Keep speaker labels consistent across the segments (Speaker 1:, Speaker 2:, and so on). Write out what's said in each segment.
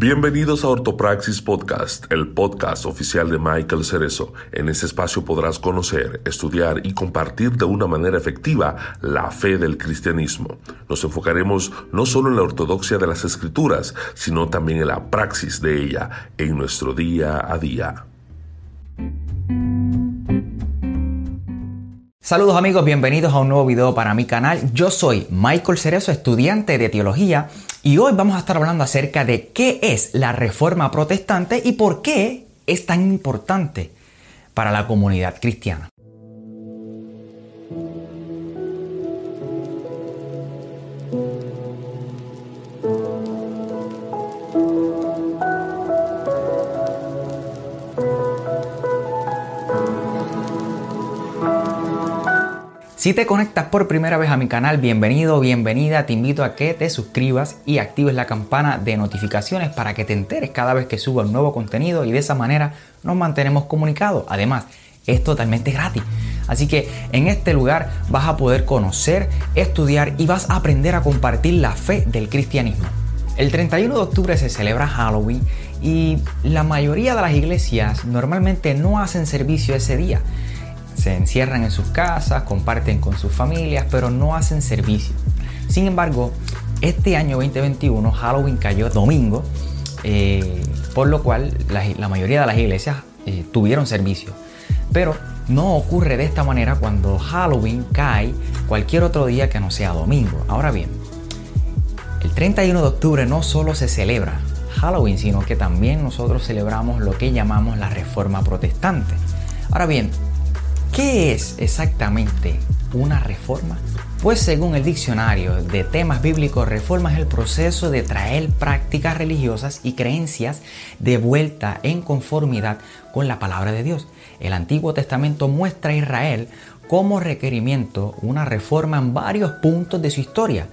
Speaker 1: Bienvenidos a Ortopraxis Podcast, el podcast oficial de Michael Cerezo. En este espacio podrás conocer, estudiar y compartir de una manera efectiva la fe del cristianismo. Nos enfocaremos no solo en la ortodoxia de las escrituras, sino también en la praxis de ella en nuestro día a día.
Speaker 2: Saludos amigos, bienvenidos a un nuevo video para mi canal. Yo soy Michael Cerezo, estudiante de teología, y hoy vamos a estar hablando acerca de qué es la reforma protestante y por qué es tan importante para la comunidad cristiana. Si te conectas por primera vez a mi canal, bienvenido, bienvenida, te invito a que te suscribas y actives la campana de notificaciones para que te enteres cada vez que subo un nuevo contenido y de esa manera nos mantenemos comunicados. Además, es totalmente gratis. Así que en este lugar vas a poder conocer, estudiar y vas a aprender a compartir la fe del cristianismo. El 31 de octubre se celebra Halloween y la mayoría de las iglesias normalmente no hacen servicio ese día se encierran en sus casas, comparten con sus familias, pero no hacen servicio. Sin embargo, este año 2021 Halloween cayó domingo, eh, por lo cual la, mayoría de las iglesias eh, tuvieron servicio. Pero no ocurre de esta manera cuando Halloween cae cualquier otro día que no sea domingo. Ahora bien, el 31 de octubre no solo se celebra Halloween, sino que también nosotros celebramos lo que llamamos la Reforma Protestante. Ahora bien, ¿Qué es exactamente una reforma? Pues según el diccionario de temas bíblicos, reforma es el proceso de traer prácticas religiosas y creencias de vuelta en conformidad con la palabra de Dios. El Antiguo Testamento muestra a Israel como requerimiento una reforma en varios puntos de su historia.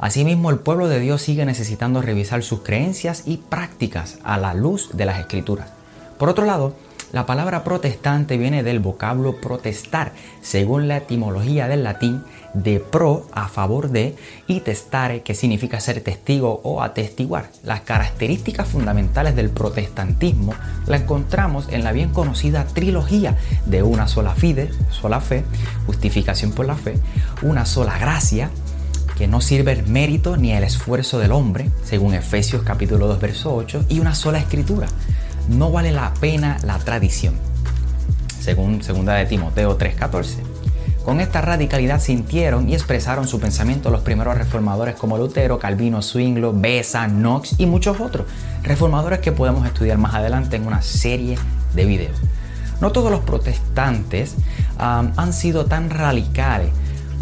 Speaker 2: Asimismo, el pueblo de Dios sigue necesitando revisar sus creencias y prácticas a la luz de las escrituras. Por otro lado, la palabra protestante viene del vocablo protestar, según la etimología del latín, de pro, a favor de, y testare, que significa ser testigo o atestiguar. Las características fundamentales del protestantismo la encontramos en la bien conocida trilogía de una sola fide, sola fe, justificación por la fe, una sola gracia, que no sirve el mérito ni el esfuerzo del hombre, según Efesios capítulo 2, verso 8, y una sola escritura no vale la pena la tradición, según 2 de Timoteo 3:14. Con esta radicalidad sintieron y expresaron su pensamiento los primeros reformadores como Lutero, Calvino, Zwinglo, Besa, Knox y muchos otros, reformadores que podemos estudiar más adelante en una serie de videos. No todos los protestantes han sido tan radicales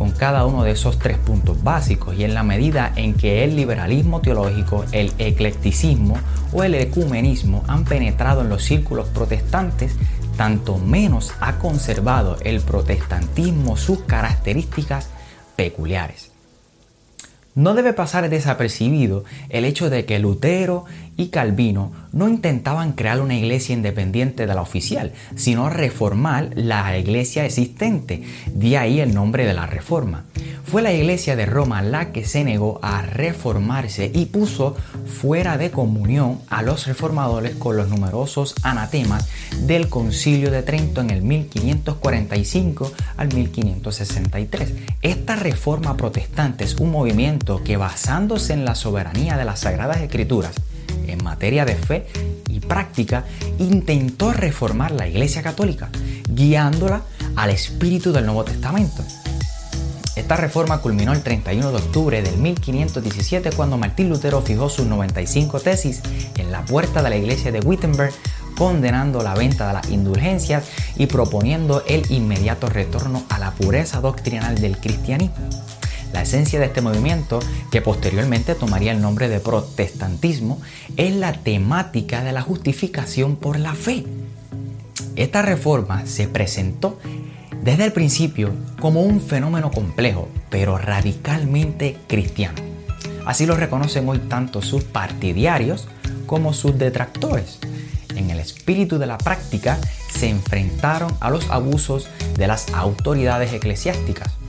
Speaker 2: con cada uno de esos tres puntos básicos y en la medida en que el liberalismo teológico, el eclecticismo o el ecumenismo han penetrado en los círculos protestantes, tanto menos ha conservado el protestantismo sus características peculiares. No debe pasar desapercibido el hecho de que Lutero Calvino no intentaban crear una iglesia independiente de la oficial, sino reformar la iglesia existente, de ahí el nombre de la reforma. Fue la iglesia de Roma la que se negó a reformarse y puso fuera de comunión a los reformadores con los numerosos anatemas del concilio de Trento en el 1545 al 1563. Esta reforma protestante es un movimiento que basándose en la soberanía de las Sagradas Escrituras, en materia de fe y práctica, intentó reformar la Iglesia Católica, guiándola al espíritu del Nuevo Testamento. Esta reforma culminó el 31 de octubre del 1517 cuando Martín Lutero fijó sus 95 tesis en la puerta de la iglesia de Wittenberg, condenando la venta de las indulgencias y proponiendo el inmediato retorno a la pureza doctrinal del cristianismo. La esencia de este movimiento, que posteriormente tomaría el nombre de protestantismo, es la temática de la justificación por la fe. Esta reforma se presentó desde el principio como un fenómeno complejo, pero radicalmente cristiano. Así lo reconocen hoy tanto sus partidarios como sus detractores. En el espíritu de la práctica se enfrentaron a los abusos de las autoridades eclesiásticas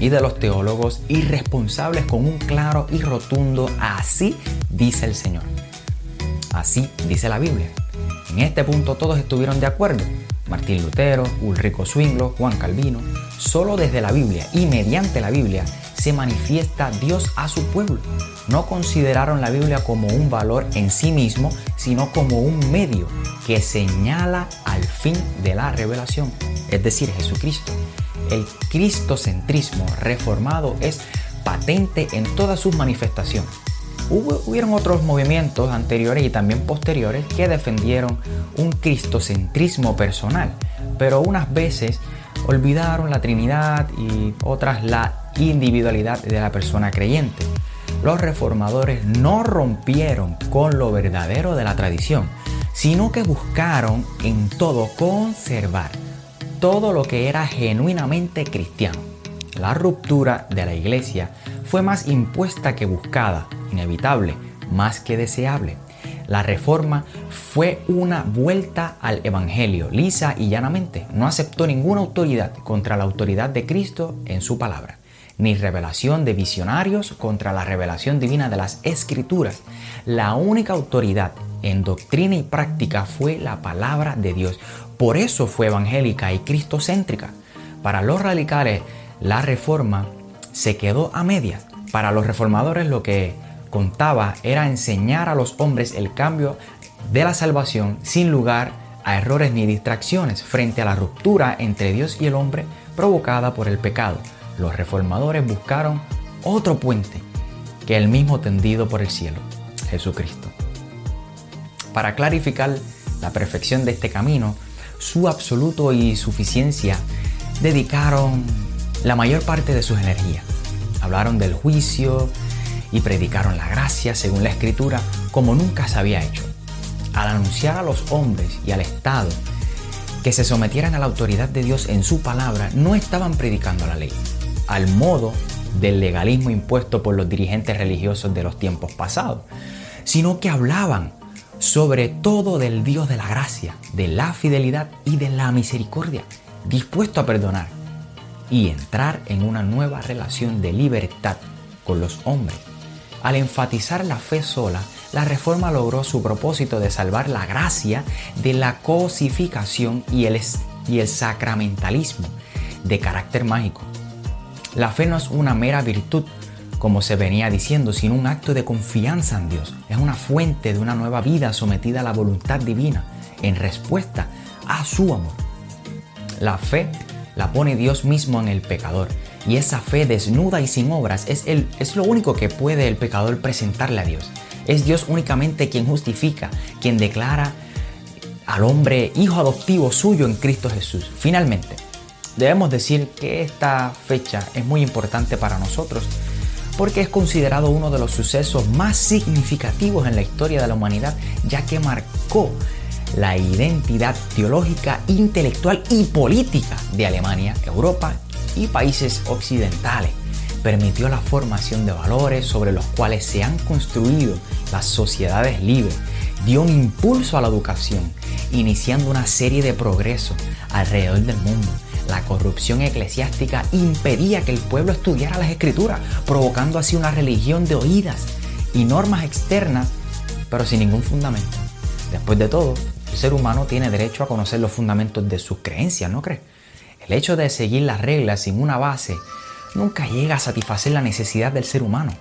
Speaker 2: y de los teólogos irresponsables con un claro y rotundo así dice el Señor. Así dice la Biblia. En este punto todos estuvieron de acuerdo. Martín Lutero, Ulrico Zwinglo, Juan Calvino. Solo desde la Biblia y mediante la Biblia se manifiesta Dios a su pueblo. No consideraron la Biblia como un valor en sí mismo, sino como un medio que señala al fin de la revelación, es decir, Jesucristo. El cristocentrismo reformado es patente en todas sus manifestaciones. Hubo, hubieron otros movimientos anteriores y también posteriores que defendieron un cristocentrismo personal, pero unas veces olvidaron la Trinidad y otras la individualidad de la persona creyente. Los reformadores no rompieron con lo verdadero de la tradición, sino que buscaron en todo conservar todo lo que era genuinamente cristiano. La ruptura de la iglesia fue más impuesta que buscada, inevitable, más que deseable. La reforma fue una vuelta al Evangelio, lisa y llanamente. No aceptó ninguna autoridad contra la autoridad de Cristo en su palabra, ni revelación de visionarios contra la revelación divina de las Escrituras. La única autoridad en doctrina y práctica fue la palabra de Dios. Por eso fue evangélica y cristocéntrica. Para los radicales, la reforma se quedó a medias. Para los reformadores lo que contaba era enseñar a los hombres el cambio de la salvación sin lugar a errores ni distracciones frente a la ruptura entre Dios y el hombre provocada por el pecado. Los reformadores buscaron otro puente que el mismo tendido por el cielo, Jesucristo. Para clarificar la perfección de este camino, su absoluto y suficiencia dedicaron la mayor parte de sus energías. Hablaron del juicio, y predicaron la gracia según la escritura como nunca se había hecho. Al anunciar a los hombres y al Estado que se sometieran a la autoridad de Dios en su palabra, no estaban predicando la ley, al modo del legalismo impuesto por los dirigentes religiosos de los tiempos pasados, sino que hablaban sobre todo del Dios de la gracia, de la fidelidad y de la misericordia, dispuesto a perdonar y entrar en una nueva relación de libertad con los hombres al enfatizar la fe sola, la reforma logró su propósito de salvar la gracia de la cosificación y el, y el sacramentalismo de carácter mágico. La fe no es una mera virtud, como se venía diciendo, sino un acto de confianza en Dios. Es una fuente de una nueva vida sometida a la voluntad divina en respuesta a su amor. La fe la pone Dios mismo en el pecador y esa fe desnuda y sin obras es, el, es lo único que puede el pecador presentarle a Dios. Es Dios únicamente quien justifica, quien declara al hombre hijo adoptivo suyo en Cristo Jesús. Finalmente, debemos decir que esta fecha es muy importante para nosotros porque es considerado uno de los sucesos más significativos en la historia de la humanidad, ya que marcó la identidad teológica, intelectual y política de Alemania, Europa y países occidentales. Permitió la formación de valores sobre los cuales se han construido las sociedades libres. Dio un impulso a la educación, iniciando una serie de progresos alrededor del mundo. La corrupción eclesiástica impedía que el pueblo estudiara las escrituras, provocando así una religión de oídas y normas externas, pero sin ningún fundamento. Después de todo, el ser humano tiene derecho a conocer los fundamentos de sus creencias, ¿no crees? El hecho de seguir las reglas sin una base nunca llega a satisfacer la necesidad del ser humano.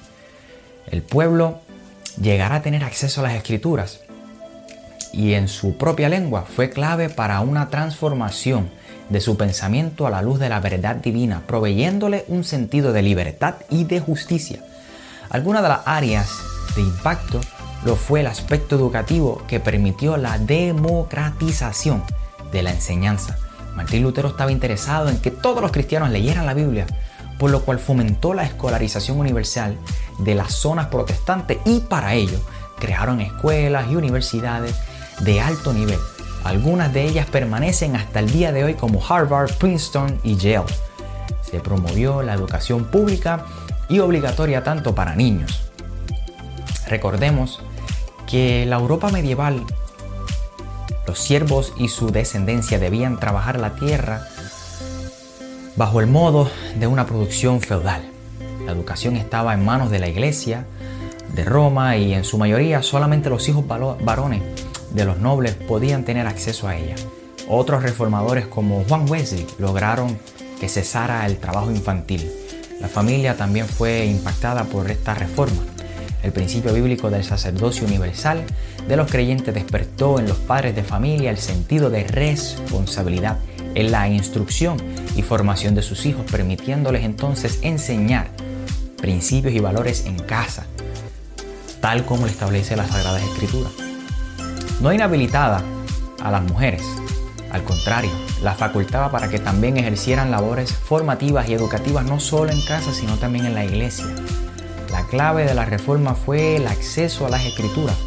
Speaker 2: El pueblo llegará a tener acceso a las escrituras y en su propia lengua fue clave para una transformación de su pensamiento a la luz de la verdad divina, proveyéndole un sentido de libertad y de justicia. Algunas de las áreas de impacto lo fue el aspecto educativo que permitió la democratización de la enseñanza Martín Lutero estaba interesado en que todos los cristianos leyeran la Biblia, por lo cual fomentó la escolarización universal de las zonas protestantes y para ello crearon escuelas y universidades de alto nivel. Algunas de ellas permanecen hasta el día de hoy como Harvard, Princeton y Yale. Se promovió la educación pública y obligatoria tanto para niños. Recordemos que la Europa medieval los siervos y su descendencia debían trabajar la tierra bajo el modo de una producción feudal. La educación estaba en manos de la iglesia, de Roma y en su mayoría solamente los hijos varones de los nobles podían tener acceso a ella. Otros reformadores como Juan Wesley lograron que cesara el trabajo infantil. La familia también fue impactada por esta reforma. El principio bíblico del sacerdocio universal de los creyentes despertó en los padres de familia el sentido de responsabilidad en la instrucción y formación de sus hijos, permitiéndoles entonces enseñar principios y valores en casa, tal como lo establece la Sagrada Escritura. No inhabilitada a las mujeres, al contrario, la facultaba para que también ejercieran labores formativas y educativas no solo en casa, sino también en la iglesia. La clave de la reforma fue el acceso a las escrituras,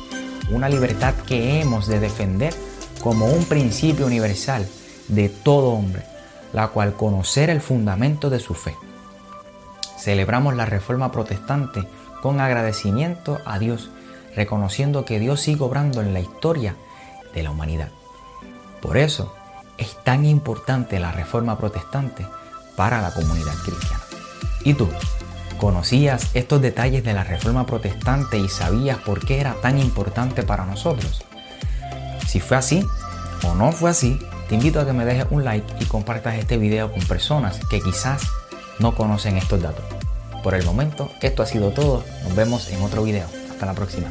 Speaker 2: una libertad que hemos de defender como un principio universal de todo hombre, la cual conocer el fundamento de su fe. Celebramos la reforma protestante con agradecimiento a Dios, reconociendo que Dios sigue obrando en la historia de la humanidad. Por eso es tan importante la reforma protestante para la comunidad cristiana. ¿Y tú? ¿Conocías estos detalles de la reforma protestante y sabías por qué era tan importante para nosotros? Si fue así o no fue así, te invito a que me dejes un like y compartas este video con personas que quizás no conocen estos datos. Por el momento, esto ha sido todo. Nos vemos en otro video. Hasta la próxima.